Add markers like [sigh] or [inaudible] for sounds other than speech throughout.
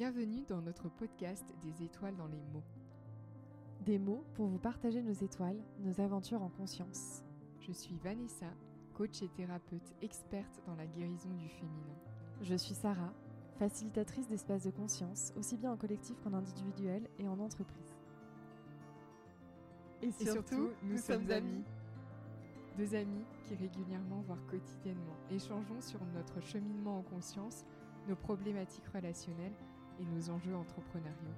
Bienvenue dans notre podcast des étoiles dans les mots. Des mots pour vous partager nos étoiles, nos aventures en conscience. Je suis Vanessa, coach et thérapeute experte dans la guérison du féminin. Je suis Sarah, facilitatrice d'espaces de conscience, aussi bien en collectif qu'en individuel et en entreprise. Et surtout, nous, sommes amis. Deux amis qui régulièrement, voire quotidiennement, échangeons sur notre cheminement en conscience, nos problématiques relationnelles et nos enjeux entrepreneuriaux.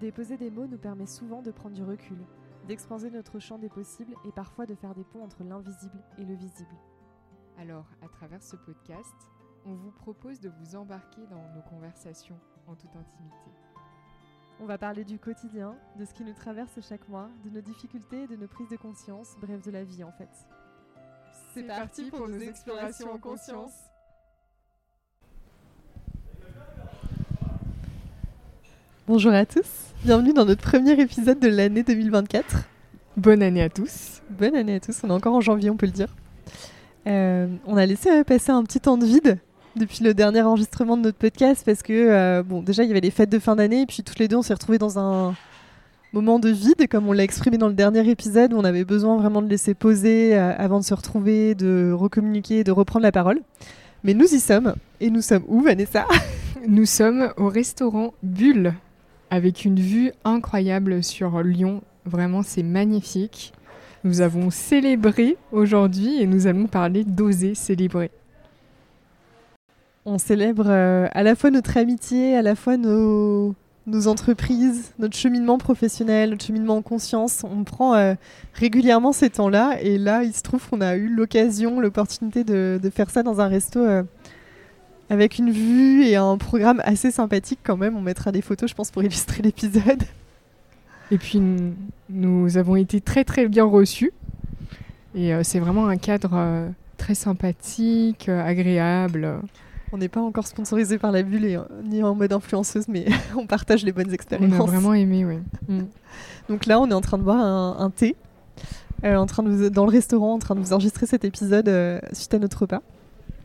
Déposer des mots nous permet souvent de prendre du recul, d'exposer notre champ des possibles et parfois de faire des ponts entre l'invisible et le visible. Alors, à travers ce podcast, on vous propose de vous embarquer dans nos conversations en toute intimité. On va parler du quotidien, de ce qui nous traverse chaque mois, de nos difficultés, de nos prises de conscience, bref de la vie en fait. C'est parti pour nos explorations en conscience. Bonjour à tous, bienvenue dans notre premier épisode de l'année 2024. Bonne année à tous. Bonne année à tous, on est encore en janvier on peut le dire. Euh, on a laissé passer un petit temps de vide depuis le dernier enregistrement de notre podcast parce que, euh, bon, déjà il y avait les fêtes de fin d'année et puis toutes les deux on s'est retrouvés dans un moment de vide, comme on l'a exprimé dans le dernier épisode où on avait besoin vraiment de laisser poser euh, avant de se retrouver, de recommuniquer, de reprendre la parole. Mais nous y sommes. Et nous sommes où, Vanessa? Nous sommes au restaurant Bulle avec une vue incroyable sur Lyon. Vraiment, c'est magnifique. Nous avons célébré aujourd'hui et nous allons parler d'oser célébrer. On célèbre euh, à la fois notre amitié, à la fois nos, entreprises, notre cheminement professionnel, notre cheminement en conscience. On prend euh, régulièrement ces temps-là et là, il se trouve qu'on a eu l'occasion, l'opportunité de, de, faire ça dans un resto. Euh, avec une vue et un programme assez sympathique quand même. On mettra des photos, je pense, pour illustrer l'épisode. Et puis, nous avons été très très bien reçus. Et euh, c'est vraiment un cadre euh, très sympathique, euh, agréable. On n'est pas encore sponsorisé par la bulle et, ni en mode influenceuse, mais [laughs] on partage les bonnes expériences. On a vraiment aimé, oui. Mm. Donc là, on est en train de boire un, un thé, en train de dans le restaurant, en train de vous enregistrer cet épisode suite à notre repas.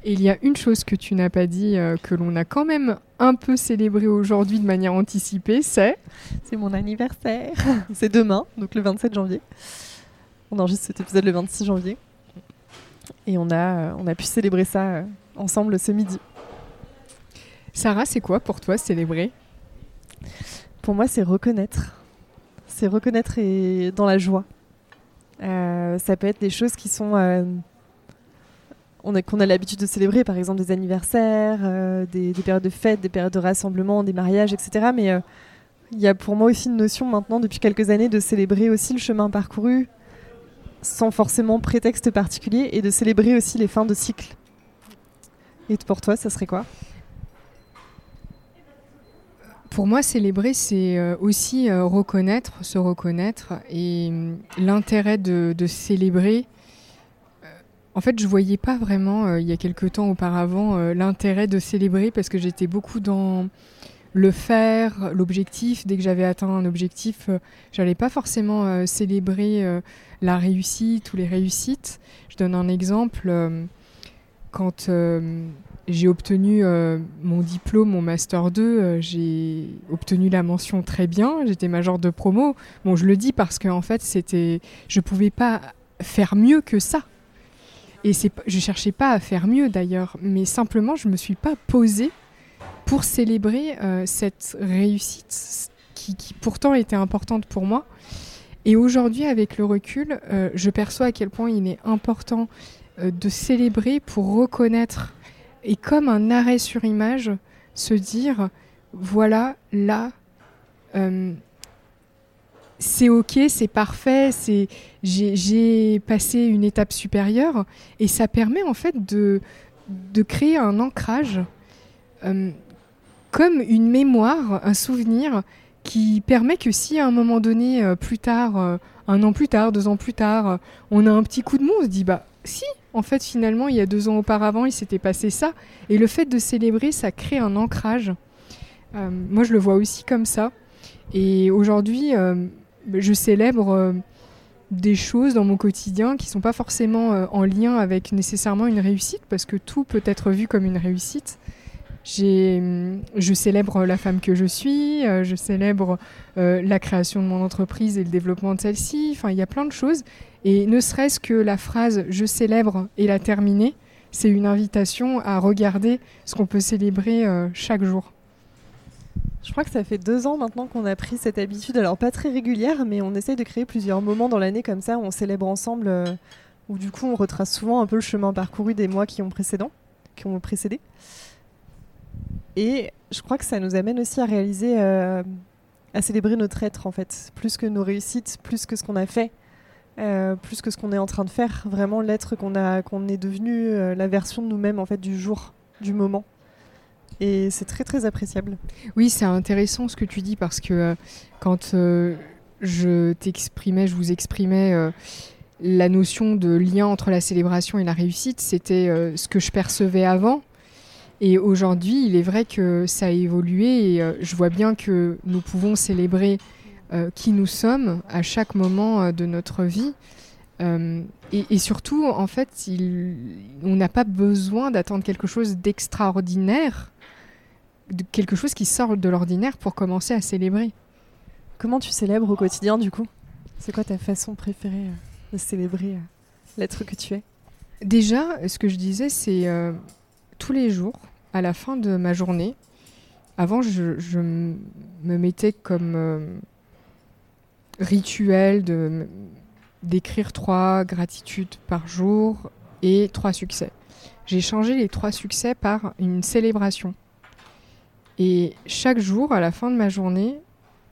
Et il y a une chose que tu n'as pas dit, euh, que l'on a quand même un peu célébré aujourd'hui de manière anticipée, c'est C'est mon anniversaire. [laughs] c'est demain, donc le 27 janvier. On enregistre cet épisode le 26 janvier. Et on a, euh, on a pu célébrer ça euh, ensemble ce midi. Sarah, c'est quoi pour toi célébrer? Pour moi, c'est reconnaître. C'est reconnaître et dans la joie. ça peut être des choses qui sont qu'on a l'habitude de célébrer, par exemple des anniversaires, euh, des, périodes de fêtes, des périodes de rassemblement, des mariages, etc. Mais euh, il y a pour moi aussi une notion maintenant, depuis quelques années, de célébrer aussi le chemin parcouru sans forcément prétexte particulier et de célébrer aussi les fins de cycle. Et pour toi, ça serait quoi? Pour moi, célébrer, c'est euh, aussi reconnaître, se reconnaître. Et hum, l'intérêt de, célébrer, en fait, je voyais pas vraiment, euh, il y a quelques temps auparavant, euh, l'intérêt de célébrer parce que j'étais beaucoup dans le faire, l'objectif. Dès que j'avais atteint un objectif, euh, j'allais pas forcément célébrer la réussite ou les réussites. Je donne un exemple. quand j'ai obtenu mon diplôme, mon master 2, j'ai obtenu la mention très bien. J'étais major de promo. Bon, je le dis parce que en fait, c'était, je pouvais pas faire mieux que ça. Et je cherchais pas à faire mieux d'ailleurs, mais simplement je me suis pas posée pour célébrer euh, cette réussite qui, pourtant était importante pour moi. Et aujourd'hui, avec le recul, euh, je perçois à quel point il est important euh, de célébrer pour reconnaître et comme un arrêt sur image, se dire voilà, là, c'est ok, c'est parfait, j'ai passé une étape supérieure. Et ça permet en fait de, de créer un ancrage euh, comme une mémoire, un souvenir qui permet que si à un moment donné, euh, plus tard, euh, un an plus tard, deux ans plus tard, on a un petit coup de mou, on se dit bah si, en fait finalement il y a deux ans auparavant il s'était passé ça. Et le fait de célébrer ça crée un ancrage. moi je le vois aussi comme ça. Et aujourd'hui je célèbre euh, des choses dans mon quotidien qui ne sont pas forcément euh, en lien avec nécessairement une réussite, parce que tout peut être vu comme une réussite. je célèbre la femme que je suis, je célèbre la création de mon entreprise et le développement de celle-ci. Enfin, il y a plein de choses. Et ne serait-ce que la phrase je célèbre et la terminer, c'est une invitation à regarder ce qu'on peut célébrer chaque jour. Je crois que ça fait deux ans maintenant qu'on a pris cette habitude, alors pas très régulière, mais on essaye de créer plusieurs moments dans l'année comme ça où on célèbre ensemble, euh, où du coup on retrace souvent un peu le chemin parcouru des mois qui ont, précédent, qui ont précédé. Et je crois que ça nous amène aussi à réaliser, euh, à célébrer notre être en fait, plus que nos réussites, plus que ce qu'on a fait, euh, plus que ce qu'on est en train de faire, vraiment l'être qu'on qu'on est devenu, la version de nous-mêmes en fait du jour, du moment. Et c'est très très appréciable. Oui, c'est intéressant ce que tu dis parce que euh, quand euh, je t'exprimais, je vous exprimais euh, la notion de lien entre la célébration et la réussite, c'était ce que je percevais avant. Et aujourd'hui, il est vrai que ça a évolué et je vois bien que nous pouvons célébrer qui nous sommes à chaque moment de notre vie. Et, surtout, en fait, on n'a pas besoin d'attendre quelque chose d'extraordinaire quelque chose qui sort de l'ordinaire pour commencer à célébrer. Comment tu célèbres au quotidien du coup? C'est quoi ta façon préférée euh, de célébrer euh, l'être que tu es? Déjà, ce que je disais, c'est euh, tous les jours, à la fin de ma journée, avant, je, me mettais comme rituel de d'écrire trois gratitudes par jour et trois succès. J'ai changé les trois succès par une célébration. Et chaque jour, à la fin de ma journée,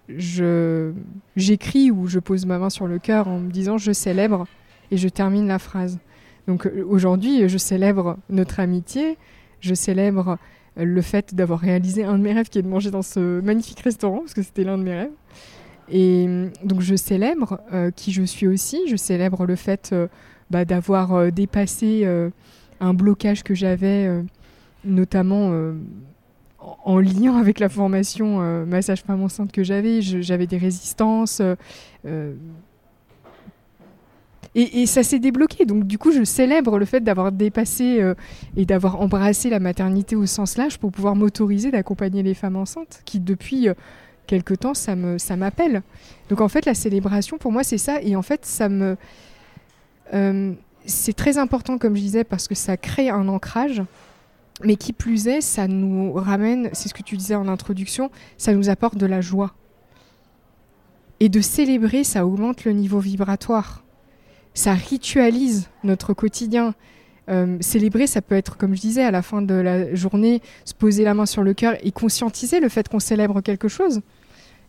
je j'écris ou je pose ma main sur le cœur en me disant je célèbre et je termine la phrase. Donc euh, aujourd'hui, je célèbre notre amitié, je célèbre euh, le fait d'avoir réalisé un de mes rêves qui est de manger dans ce magnifique restaurant parce que c'était l'un de mes rêves. Et euh, donc je célèbre qui je suis aussi, je célèbre le fait bah, d'avoir dépassé un blocage que j'avais notamment en lien avec la formation euh, massage femme enceinte que j'avais, j'avais des résistances. Euh, euh, et, ça s'est débloqué. Donc du coup, je célèbre le fait d'avoir dépassé et d'avoir embrassé la maternité au sens large pour pouvoir m'autoriser d'accompagner les femmes enceintes, qui depuis quelque temps, ça ça m'appelle. Donc en fait, la célébration pour moi, c'est ça. Et en fait, ça me c'est très important, comme je disais, parce que ça crée un ancrage. Mais qui plus est, ça nous ramène, c'est ce que tu disais en introduction, ça nous apporte de la joie. Et de célébrer, ça augmente le niveau vibratoire. Ça ritualise notre quotidien. Euh, célébrer, ça peut être, comme je disais, à la fin de la journée, se poser la main sur le cœur et conscientiser le fait qu'on célèbre quelque chose.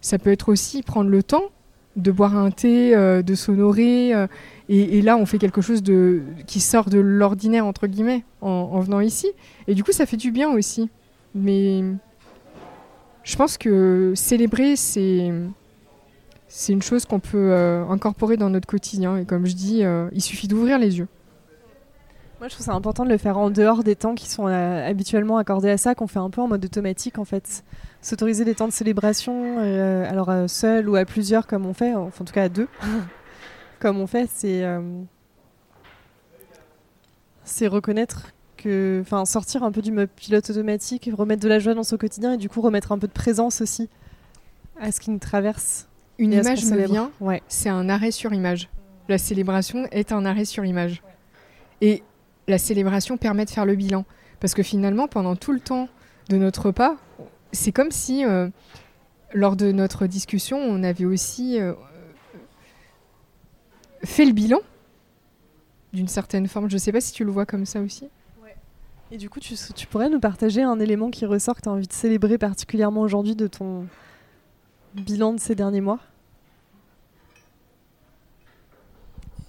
Ça peut être aussi prendre le temps de boire un thé, euh, de s'honorer. Euh, et, là, on fait quelque chose de, qui sort de l'ordinaire, entre guillemets, en, venant ici. Et du coup, ça fait du bien aussi. Mais je pense que célébrer, c'est, c'est une chose qu'on peut euh, incorporer dans notre quotidien. Et comme je dis, il suffit d'ouvrir les yeux. Moi, je trouve ça important de le faire en dehors des temps qui sont habituellement accordés à ça, qu'on fait un peu en mode automatique, en fait s'autoriser des temps de célébration, euh, alors euh, seul ou à plusieurs comme on fait, enfin, en tout cas à deux, [laughs] comme on fait, c'est euh, c'est reconnaître que, enfin, sortir un peu du mode pilote automatique, remettre de la joie dans son quotidien et du coup remettre un peu de présence aussi à ce qui nous traverse. Une image me vient, ouais. c'est un arrêt sur image. La célébration est un arrêt sur image. Et la célébration permet de faire le bilan. Parce que finalement, pendant tout le temps de notre repas, c'est comme si, euh, lors de notre discussion, on avait aussi euh, fait le bilan d'une certaine forme. Je ne sais pas si tu le vois comme ça aussi. Et du coup, tu, pourrais nous partager un élément qui ressort que tu as envie de célébrer particulièrement aujourd'hui de ton bilan de ces derniers mois?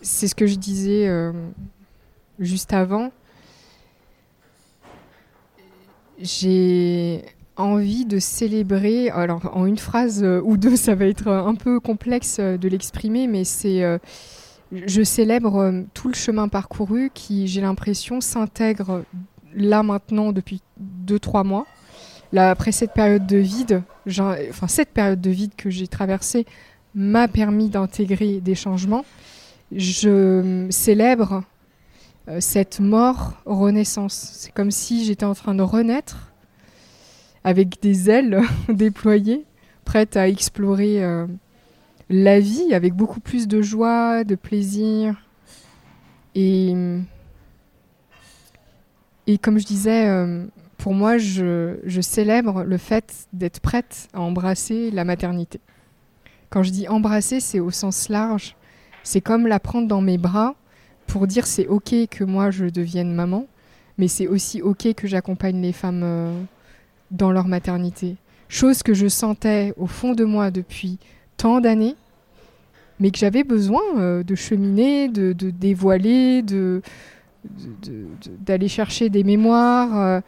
C'est ce que je disais euh, juste avant. J'ai envie de célébrer, alors en une phrase euh, ou deux, [laughs] ça va être un peu complexe euh, de l'exprimer, mais c'est je célèbre tout le chemin parcouru qui, j'ai l'impression, s'intègre là maintenant depuis deux, trois mois. Là, après cette période de vide, enfin cette période de vide que j'ai traversée m'a permis d'intégrer des changements. Je célèbre cette mort renaissance. C'est comme si j'étais en train de renaître avec des ailes [laughs] déployées, prête à explorer euh, la vie avec beaucoup plus de joie, de plaisir. Et, comme je disais, euh, pour moi, je, je célèbre le fait d'être prête à embrasser la maternité. Quand je dis embrasser, c'est au sens large. C'est comme la prendre dans mes bras pour dire c'est ok que moi je devienne maman, mais c'est aussi ok que j'accompagne les femmes euh, dans leur maternité. Chose que je sentais au fond de moi depuis tant d'années, mais que j'avais besoin euh, de cheminer, de, dévoiler, de, d'aller chercher des mémoires, euh,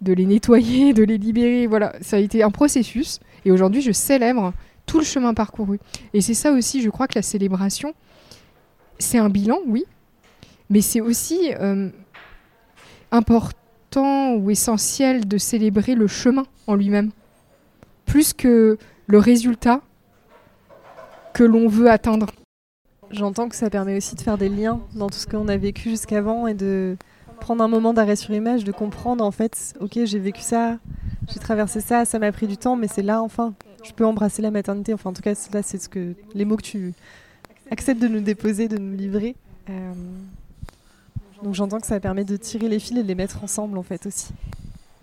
de les nettoyer, de les libérer. Voilà, ça a été un processus. Et aujourd'hui, je célèbre tout le chemin parcouru. Et c'est ça aussi, je crois que la célébration, c'est un bilan, oui, mais c'est aussi euh, important ou essentiel de célébrer le chemin en lui-même, plus que le résultat que l'on veut atteindre. J'entends que ça permet aussi de faire des liens dans tout ce qu'on a vécu jusqu'avant et de prendre un moment d'arrêt sur image, de comprendre en fait, ok, j'ai vécu ça, j'ai traversé ça, ça m'a pris du temps, mais c'est là enfin, je peux embrasser la maternité. Enfin, en tout cas, là, c'est ce que les mots que tu acceptes de nous déposer, de nous livrer. Euh, donc j'entends que ça permet de tirer les fils et de les mettre ensemble en fait aussi.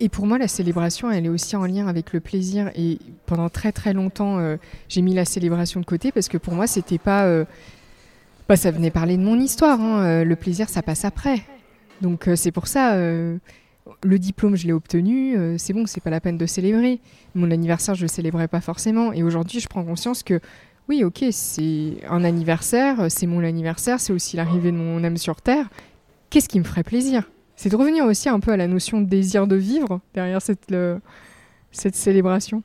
Et pour moi, la célébration, elle est aussi en lien avec le plaisir. Et pendant très très longtemps, euh, j'ai mis la célébration de côté parce que pour moi, c'était pas. Euh, bah, ça venait parler de mon histoire. Hein. Euh, le plaisir, ça passe après. Donc c'est pour ça. le diplôme, je l'ai obtenu. c'est bon, c'est pas la peine de célébrer. Mon anniversaire, je le célébrais pas forcément. Et aujourd'hui, je prends conscience que oui, ok, c'est un anniversaire, c'est mon anniversaire, c'est aussi l'arrivée de mon âme sur Terre. Qu'est-ce qui me ferait plaisir? C'est de revenir aussi un peu à la notion de désir de vivre derrière cette, cette célébration.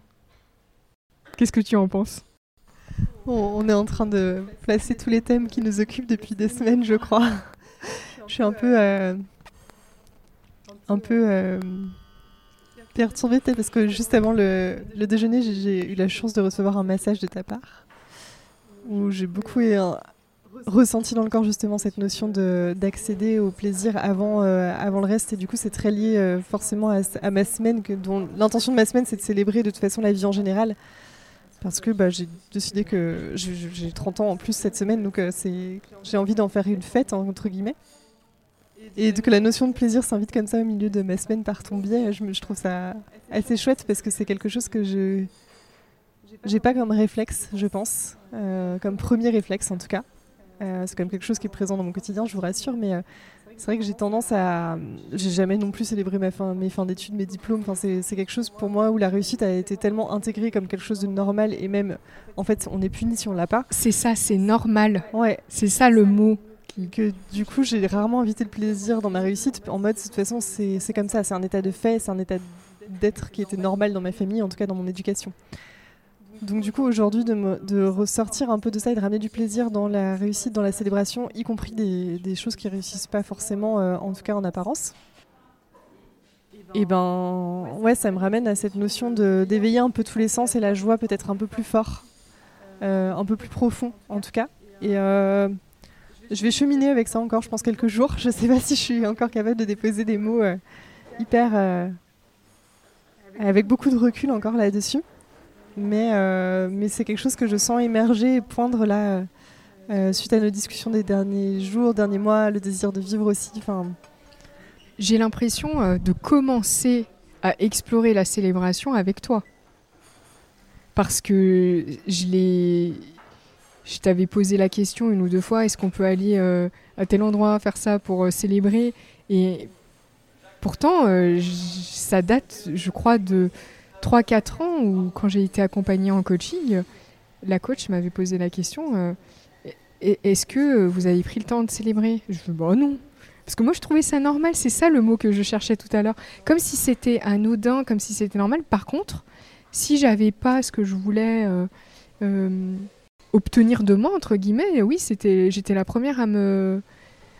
Qu'est-ce que tu en penses? On est en train de placer tous les thèmes qui nous occupent depuis des semaines, je crois. je suis un peu, euh, un peu euh, perturbée parce que juste avant le, le déjeuner, j'ai eu la chance de recevoir un massage de ta part où j'ai beaucoup ressenti dans le corps justement cette notion d'accéder au plaisir avant, euh, avant le reste. Et du coup c'est très lié euh, forcément à, ma semaine que dont l'intention de ma semaine c'est de célébrer de toute façon la vie en général. Parce que bah, j'ai décidé que j'ai 30 ans en plus cette semaine donc euh, j'ai envie d'en faire une fête entre guillemets. Et que la notion de plaisir s'invite comme ça au milieu de ma semaine par ton biais je, je trouve ça assez chouette parce que c'est quelque chose que je j'ai pas comme réflexe je pense comme premier réflexe en tout cas. euh, c'est quand même quelque chose qui est présent dans mon quotidien, je vous rassure, mais euh, c'est vrai que j'ai tendance à. J'ai jamais non plus célébré ma fin, mes fins d'études, mes diplômes. Enfin, c'est quelque chose pour moi où la réussite a été tellement intégrée comme quelque chose de normal et même, en fait, on est puni si on l'a pas. C'est ça, c'est normal. Ouais. C'est ça le mot. Que du coup, j'ai rarement invité le plaisir dans ma réussite en mode, de toute façon, c'est comme ça, c'est un état de fait, c'est un état d'être qui était normal dans ma famille, en tout cas dans mon éducation. Donc du coup aujourd'hui de, ressortir un peu de ça et de ramener du plaisir dans la réussite, dans la célébration, y compris des, choses qui réussissent pas forcément, euh, en tout cas en apparence. Et eh ben ouais, ça me ramène à cette notion d'éveiller un peu tous les sens et la joie peut-être un peu plus fort, euh, un peu plus profond en tout cas. Et euh, je vais cheminer avec ça encore, je pense quelques jours. Je sais pas si je suis encore capable de déposer des mots hyper avec beaucoup de recul encore là-dessus. Mais, euh, mais c'est quelque chose que je sens émerger et poindre là, euh, suite à nos discussions des derniers jours, derniers mois, le désir de vivre aussi. J'ai l'impression euh, de commencer à explorer la célébration avec toi. Parce que je l'ai. Je t'avais posé la question une ou deux fois est-ce qu'on peut aller à tel endroit faire ça pour célébrer? Et pourtant, ça date, je crois, de 3-4 ans où, quand j'ai été accompagnée en coaching, la coach m'avait posé la question euh, est-ce que vous avez pris le temps de célébrer? Je dis bah non. Parce que moi, je trouvais ça normal. C'est ça le mot que je cherchais tout à l'heure. Comme si c'était anodin, comme si c'était normal. Par contre, si j'avais pas ce que je voulais euh, euh, obtenir de moi, entre guillemets, oui, c'était, j'étais la première à me,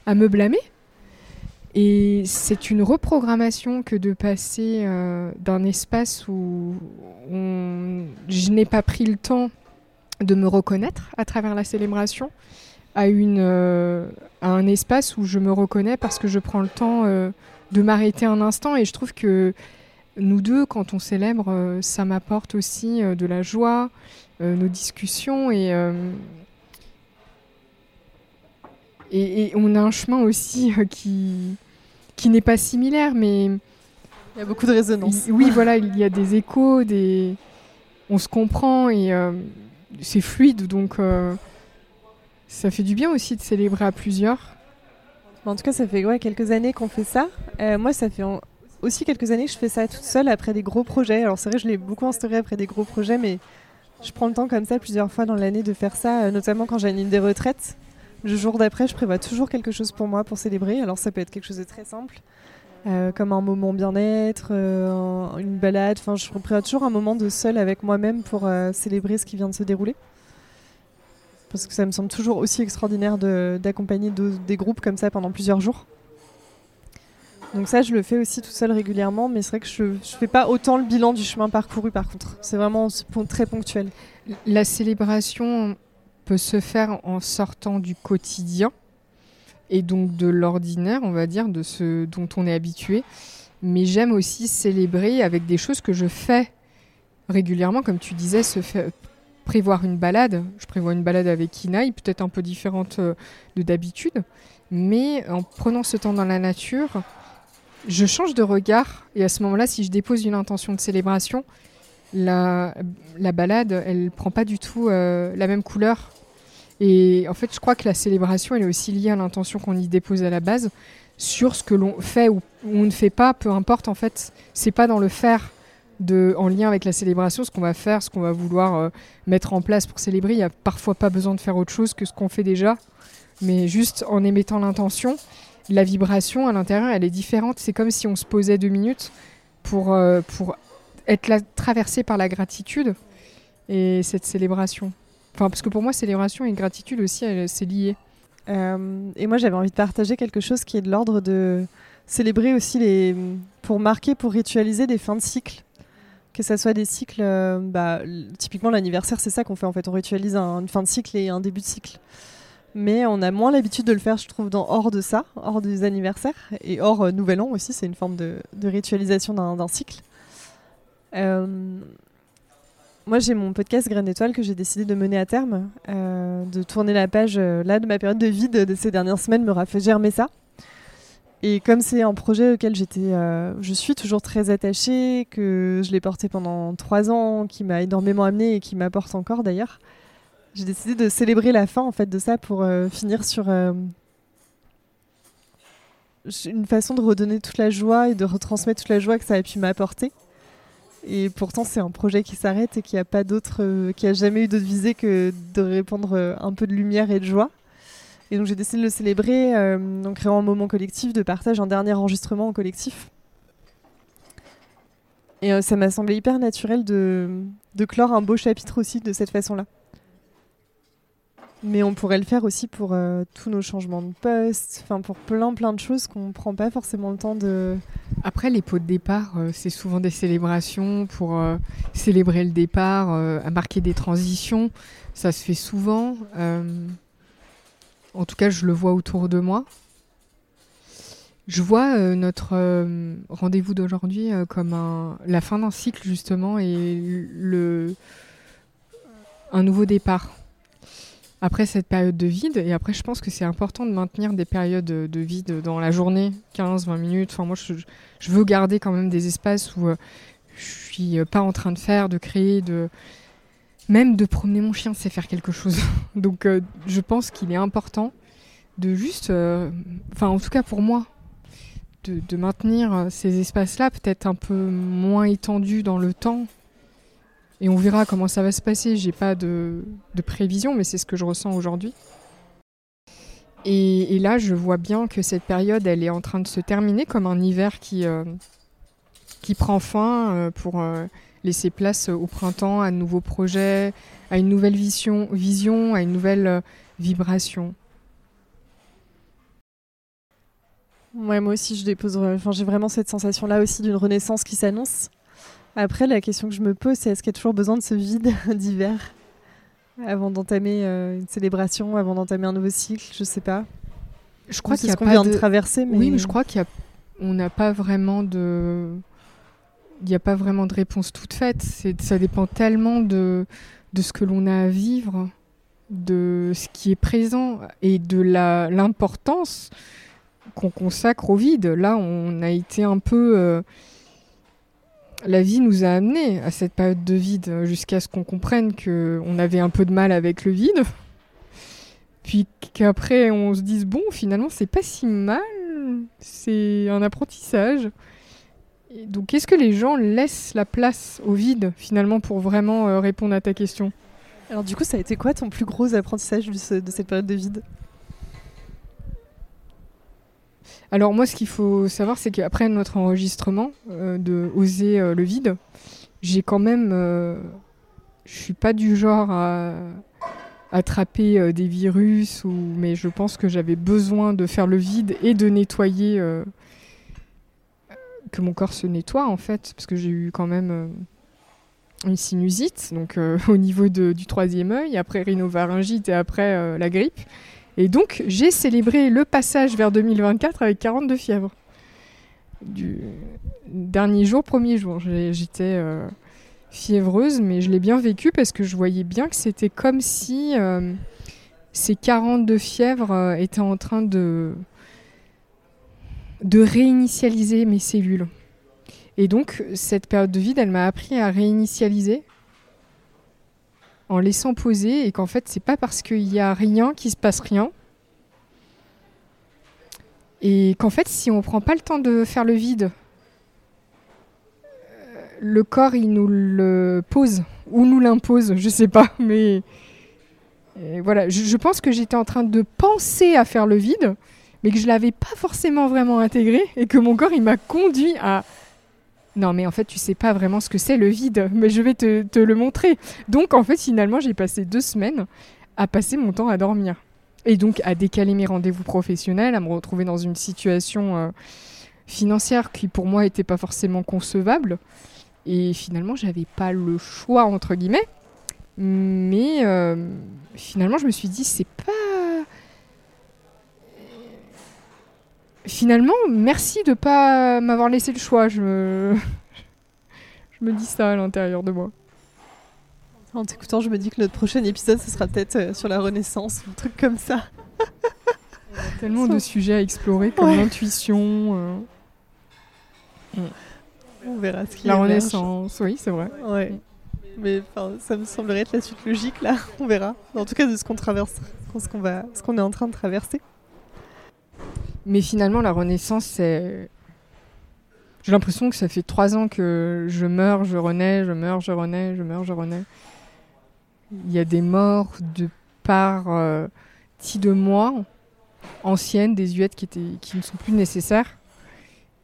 à me blâmer. Et c'est une reprogrammation que de passer euh, d'un espace où je n'ai pas pris le temps de me reconnaître à travers la célébration à, euh, un espace où je me reconnais parce que je prends le temps euh, de m'arrêter un instant. Et je trouve que nous deux, quand on célèbre, ça m'apporte aussi de la joie, nos discussions et, et, on a un chemin aussi qui, qui n'est pas similaire, mais... Il y a beaucoup de résonance. Oui, voilà, il y a des échos, des... on se comprend et c'est fluide, donc ça fait du bien aussi de célébrer à plusieurs. En tout cas, ça fait ouais, quelques années qu'on fait ça. Euh, moi, ça fait aussi quelques années que je fais ça toute seule après des gros projets. Alors c'est vrai, je l'ai beaucoup instauré après des gros projets, mais je prends le temps comme ça plusieurs fois dans l'année de faire ça, euh, notamment quand j'anime des retraites. Le jour d'après, je prévois toujours quelque chose pour moi pour célébrer. Alors ça peut être quelque chose de très simple, euh, comme un moment bien-être, une balade. Enfin, je prévois toujours un moment de seul avec moi-même pour célébrer ce qui vient de se dérouler parce que ça me semble toujours aussi extraordinaire d'accompagner des groupes comme ça pendant plusieurs jours. Donc ça, je le fais aussi tout seul régulièrement, mais c'est vrai que je ne fais pas autant le bilan du chemin parcouru par contre. C'est vraiment très ponctuel. La célébration peut se faire en sortant du quotidien et donc de l'ordinaire, on va dire, de ce dont on est habitué. Mais j'aime aussi célébrer avec des choses que je fais régulièrement, comme tu disais, prévoir une balade. Je prévois une balade avec Inaï, peut-être un peu différente euh, de d'habitude, mais en prenant ce temps dans la nature, je change de regard et à ce moment-là, si je dépose une intention de célébration, la, la balade, elle prend pas du tout euh, la même couleur. Et en fait, je crois que la célébration, elle est aussi liée à l'intention qu'on y dépose à la base sur ce que l'on fait ou, ou, on ne fait pas, peu importe. En fait, c'est pas dans le faire en lien avec la célébration, ce qu'on va faire, ce qu'on va vouloir euh, mettre en place pour célébrer. Il n'y a parfois pas besoin de faire autre chose que ce qu'on fait déjà, mais juste en émettant l'intention, la vibration à l'intérieur, elle est différente. C'est comme si on se posait deux minutes pour, euh, pour être traversé par la gratitude et cette célébration. Enfin, parce que pour moi, célébration et gratitude aussi, c'est lié. Euh, et moi, j'avais envie de partager quelque chose qui est de l'ordre de célébrer aussi les, pour marquer, pour ritualiser des fins de cycle que ça soit des cycles, euh, bah, typiquement l'anniversaire, c'est ça qu'on fait en fait, on ritualise une fin de cycle et un début de cycle. Mais on a moins l'habitude de le faire, je trouve, dans hors de ça, hors des anniversaires et hors euh, Nouvel An aussi, c'est une forme de, ritualisation d'un cycle. Euh, moi, j'ai mon podcast Graines d'étoiles que j'ai décidé de mener à terme, de tourner la page là de ma période de vide de ces dernières semaines me fait germer ça. Et comme c'est un projet auquel j'étais, euh, je suis toujours très attachée, que je l'ai porté pendant trois ans, qui m'a énormément amené et qui m'apporte encore d'ailleurs, j'ai décidé de célébrer la fin en fait de ça pour euh, finir sur euh, une façon de redonner toute la joie et de retransmettre toute la joie que ça a pu m'apporter. Et pourtant, c'est un projet qui s'arrête et qui a pas d'autre, qui a jamais eu d'autre visée que de répandre un peu de lumière et de joie. Et donc j'ai décidé de le célébrer euh, en créant un moment collectif de partage, un dernier enregistrement en collectif. Et euh, ça m'a semblé hyper naturel de, clore un beau chapitre aussi de cette façon-là. Mais on pourrait le faire aussi pour euh, tous nos changements de poste, enfin pour plein plein de choses qu'on prend pas forcément le temps de... Après les pots de départ, c'est souvent des célébrations pour célébrer le départ, à marquer des transitions. Ça se fait souvent. En tout cas, je le vois autour de moi. Je vois euh, notre euh, rendez-vous d'aujourd'hui euh, comme un, la fin d'un cycle justement et le, un nouveau départ. Après cette période de vide, et après je pense que c'est important de maintenir des périodes de vide dans la journée, 15-20 minutes. Enfin, moi je, veux garder quand même des espaces où je suis pas en train de faire, de créer, de, même de promener mon chien, c'est faire quelque chose. [laughs] Donc euh, je pense qu'il est important de juste, euh, enfin en tout cas pour moi, de, maintenir euh, ces espaces-là peut-être un peu moins étendus dans le temps. Et on verra comment ça va se passer. J'ai pas de, prévision, mais c'est ce que je ressens aujourd'hui. Et, là, je vois bien que cette période, elle est en train de se terminer comme un hiver qui, qui prend fin pour laisser place au printemps à de nouveaux projets, à une nouvelle vision, vision à une nouvelle euh, vibration. Moi aussi, je dépose. Enfin, j'ai vraiment cette sensation-là aussi d'une renaissance qui s'annonce. Après, la question que je me pose, c'est est-ce qu'il y a toujours besoin de ce vide [laughs] d'hiver avant d'entamer euh, une célébration, avant d'entamer un nouveau cycle Je sais pas. Je crois qu'il y a ce qu'on vient de... traverser. Oui, mais je crois qu'il on n'a pas vraiment de il n'y a pas vraiment de réponse toute faite. Ça dépend tellement de, de ce que l'on a à vivre, de ce qui est présent et de l'importance qu'on consacre au vide. Là, on a été un peu... Euh, la vie nous a amenés à cette période de vide jusqu'à ce qu'on comprenne qu'on avait un peu de mal avec le vide. Puis qu'après on se dise bon finalement c'est pas si mal, c'est un apprentissage. donc est-ce que les gens laissent la place au vide finalement pour vraiment euh, répondre à ta question? Alors du coup ça a été quoi ton plus gros apprentissage de cette période de vide? Alors moi, ce qu'il faut savoir, c'est qu'après notre enregistrement euh, de Oser euh, le vide, j'ai quand même... Euh, je suis pas du genre à attraper des virus, mais je pense que j'avais besoin de faire le vide et de nettoyer... que mon corps se nettoie en fait, parce que j'ai eu quand même une sinusite, donc [laughs] au niveau du troisième œil, après rhinopharyngite et après la grippe. Et donc, j'ai célébré le passage vers 2024 avec 42 fièvres. Dernier jour, premier jour. J'étais euh, fiévreuse, mais je l'ai bien vécu parce que je voyais bien que c'était comme si euh, ces 42 fièvres euh, étaient en train de, de réinitialiser mes cellules. Et donc, cette période de vide, elle m'a appris à réinitialiser en laissant poser et qu'en fait c'est pas parce qu'il y a rien qu'il se passe rien. Et qu'en fait si on prend pas le temps de faire le vide euh, le corps il nous le pose ou nous l'impose je sais pas [laughs] mais voilà. Je, je, pense que j'étais en train de penser à faire le vide mais que je l'avais pas forcément vraiment intégré et que mon corps il m'a conduit à non, mais en fait, tu sais pas vraiment ce que c'est le vide, mais je vais te, le montrer. Donc, en fait, finalement, j'ai passé deux semaines à passer mon temps à dormir. Et donc, à décaler mes rendez-vous professionnels, à me retrouver dans une situation euh, financière qui, pour moi, n'était pas forcément concevable. Et finalement, j'avais pas le choix, entre guillemets. Mais euh, finalement, je me suis dit, c'est pas finalement, merci de pas m'avoir laissé le choix. Je me... je me dis ça à l'intérieur de moi. En t'écoutant, je me dis que notre prochain épisode, ce sera peut-être euh, sur la Renaissance, un truc comme ça. Il y a tellement de sujets à explorer, comme l'intuition. Euh. On verra ce qui La Renaissance, oui, c'est vrai. Ouais. Mais ça me semblerait être la suite logique, là. [laughs] On verra. En tout cas, de ce qu'on traverse, ce qu'on va, ce qu'on est en train de traverser. Mais finalement, la Renaissance, c'est. J'ai l'impression que ça fait trois ans que je meurs, je renais, je meurs, je renais, je meurs, je renais. Il y a des morts de part euh, de moi, anciennes, désuètes, qui, qui ne sont plus nécessaires,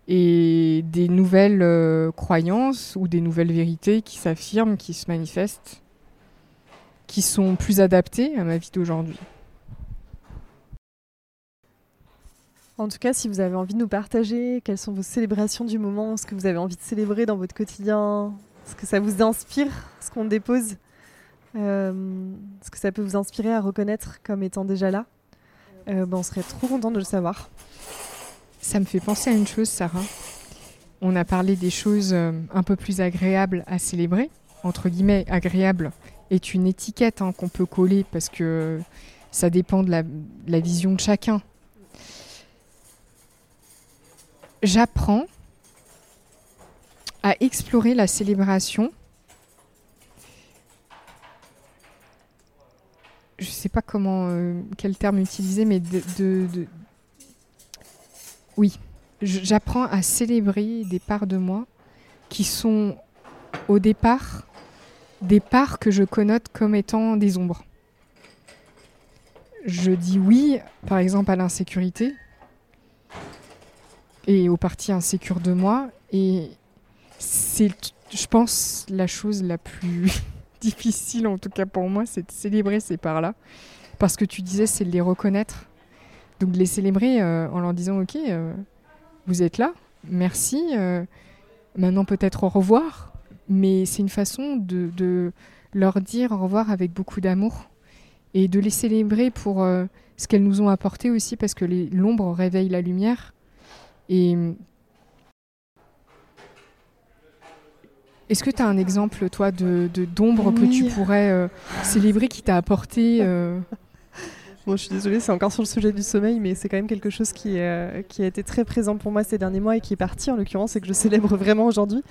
et des nouvelles euh, croyances ou des nouvelles vérités qui s'affirment, qui se manifestent, qui sont plus adaptées à ma vie d'aujourd'hui. En tout cas, si vous avez envie de nous partager quelles sont vos célébrations du moment, ce que vous avez envie de célébrer dans votre quotidien, ce que ça vous inspire, ce qu'on dépose, euh, ce que ça peut vous inspirer à reconnaître comme étant déjà là, euh, ben, on serait trop content de le savoir. Ça me fait penser à une chose, Sarah. On a parlé des choses euh, un peu plus agréables à célébrer. Entre guillemets, agréable est une étiquette hein, qu'on peut coller parce que ça dépend de la vision de chacun. J'apprends à explorer la célébration. Je ne sais pas comment, euh, quel terme utiliser, mais de, oui, j'apprends à célébrer des parts de moi qui sont au départ des parts que je connote comme étant des ombres. Je dis oui, par exemple, à l'insécurité, et aux parties insécures de moi. Et c'est, je pense, la chose la plus [laughs] difficile, en tout cas pour moi, c'est de célébrer ces parts-là. Parce que tu disais, c'est de les reconnaître. Donc de les célébrer euh, en leur disant, OK, euh, vous êtes là, merci, euh, maintenant peut-être au revoir. Mais c'est une façon de, de, leur dire au revoir avec beaucoup d'amour et de les célébrer pour ce qu'elles nous ont apporté aussi, parce que l'ombre réveille la lumière. Et Est-ce que tu as un exemple, toi, de d'ombre que tu pourrais célébrer qui t'a apporté [laughs] Bon, je suis désolée, c'est encore sur le sujet du sommeil, mais c'est quand même quelque chose qui, qui a été très présent pour moi ces derniers mois et qui est parti en l'occurrence et que je célèbre vraiment aujourd'hui.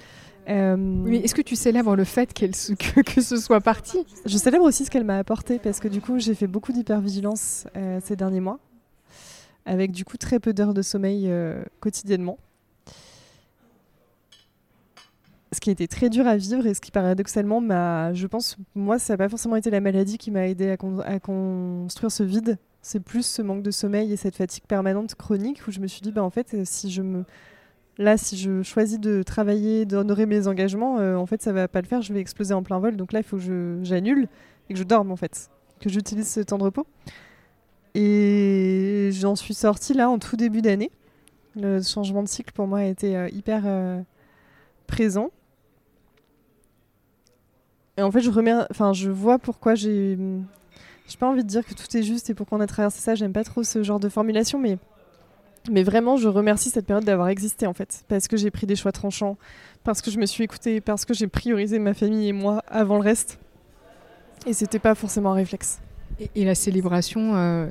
Euh, mais est-ce que tu célèbres le fait que, que, ce soit parti? Je célèbre aussi ce qu'elle m'a apporté parce que du coup j'ai fait beaucoup d'hypervigilance euh, ces derniers mois, avec du coup très peu d'heures de sommeil euh, quotidiennement. Ce qui a été très dur à vivre et ce qui paradoxalement m'a, je pense, moi ça n'a pas forcément été la maladie qui m'a aidé à, construire ce vide. C'est plus ce manque de sommeil et cette fatigue permanente chronique où je me suis dit, bah, en fait, si je me Là, si je choisis de travailler, d'honorer mes engagements, euh, en fait, ça va pas le faire. Je vais exploser en plein vol. Donc là, il faut que j'annule et que je dorme, en fait. Que j'utilise ce temps de repos. Et j'en suis sortie là en tout début d'année. Le changement de cycle pour moi a été euh, hyper euh, présent. Et en fait, je, remets, enfin, je vois pourquoi j'ai. J'ai pas envie de dire que tout est juste et pourquoi on a traversé ça. J'aime pas trop ce genre de formulation, mais mais vraiment, je remercie cette période d'avoir existé en fait, parce que j'ai pris des choix tranchants, parce que je me suis écoutée, parce que j'ai priorisé ma famille et moi avant le reste. Et c'était pas forcément un réflexe. Et, la célébration euh,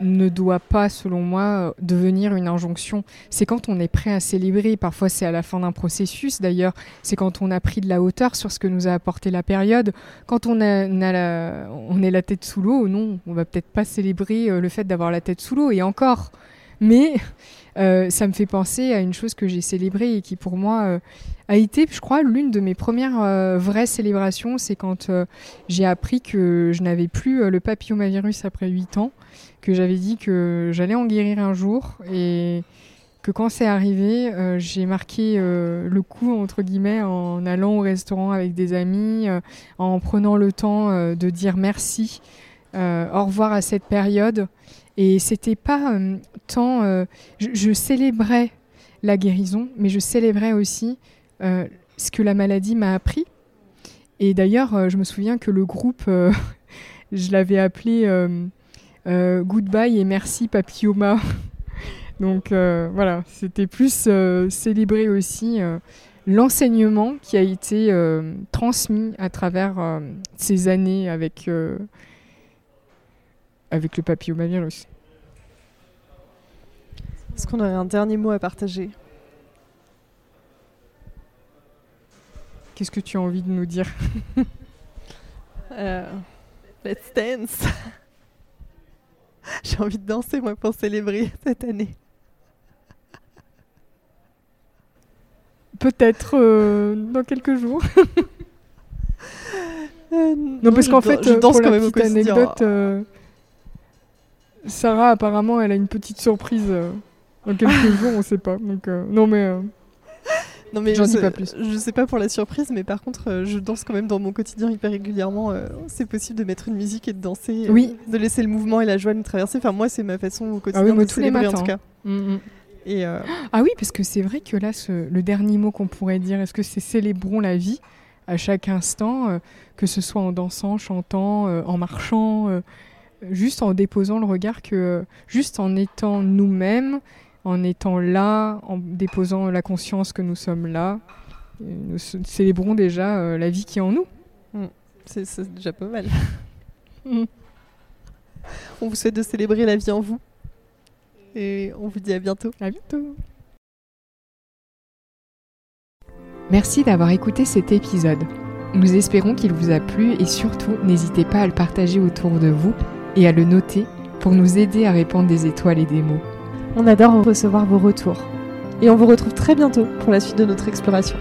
ne doit pas, selon moi, devenir une injonction. C'est quand on est prêt à célébrer. Parfois, c'est à la fin d'un processus. D'ailleurs, c'est quand on a pris de la hauteur sur ce que nous a apporté la période. Quand on est la tête sous l'eau, non, on va peut-être pas célébrer euh, le fait d'avoir la tête sous l'eau. Et encore. Mais euh, ça me fait penser à une chose que j'ai célébrée et qui pour moi euh, a été, je crois, l'une de mes premières euh, vraies célébrations. C'est quand j'ai appris que je n'avais plus le papillomavirus après 8 ans, que j'avais dit que j'allais en guérir un jour et que quand c'est arrivé, j'ai marqué le coup, entre guillemets, en allant au restaurant avec des amis, en prenant le temps de dire merci, au revoir à cette période. Et c'était pas euh, tant. Euh, je, célébrais la guérison, mais je célébrais aussi euh, ce que la maladie m'a appris. Et d'ailleurs, je me souviens que le groupe, [laughs] je l'avais appelé Goodbye et Merci Papilloma. [laughs] Donc voilà, c'était plus célébrer aussi l'enseignement qui a été transmis à travers ces années avec avec le papillomavirus. Est-ce qu'on aurait un dernier mot à partager? Qu'est-ce que tu as envie de nous dire? [laughs] Euh, Let's dance [laughs] J'ai envie de danser, moi, pour célébrer [laughs] cette année. Peut-être euh, dans quelques jours. Euh, non, parce qu'en fait, je danse quand même petite anecdote, Sarah, apparemment, elle a une petite surprise euh, dans quelques [laughs] jours, on sait pas. Donc, euh, non, mais. Euh, non mais j'en dis pas plus. Je sais pas pour la surprise, mais par contre, je danse quand même dans mon quotidien hyper régulièrement. c'est possible de mettre une musique et de danser, oui. de laisser le mouvement et la joie nous traverser. Enfin moi, c'est ma façon au quotidien ah oui, de tous les matins. en tout cas. Mm, mm. Et Ah oui, parce que c'est vrai que là, le dernier mot qu'on pourrait dire, est-ce que c'est célébrons la vie à chaque instant, que ce soit en dansant, chantant, en marchant juste en déposant le regard que juste en étant nous-mêmes, en étant là, en déposant la conscience que nous sommes là, nous célébrons déjà euh, la vie qui est en nous. Mm. C'est déjà pas mal. [laughs] Mm. On vous souhaite de célébrer la vie en vous. Et on vous dit à bientôt. À bientôt. Merci d'avoir écouté cet épisode. Nous espérons qu'il vous a plu et surtout n'hésitez pas à le partager autour de vous et à le noter pour nous aider à répandre des étoiles et des mots. On adore recevoir vos retours. Et on vous retrouve très bientôt pour la suite de notre exploration.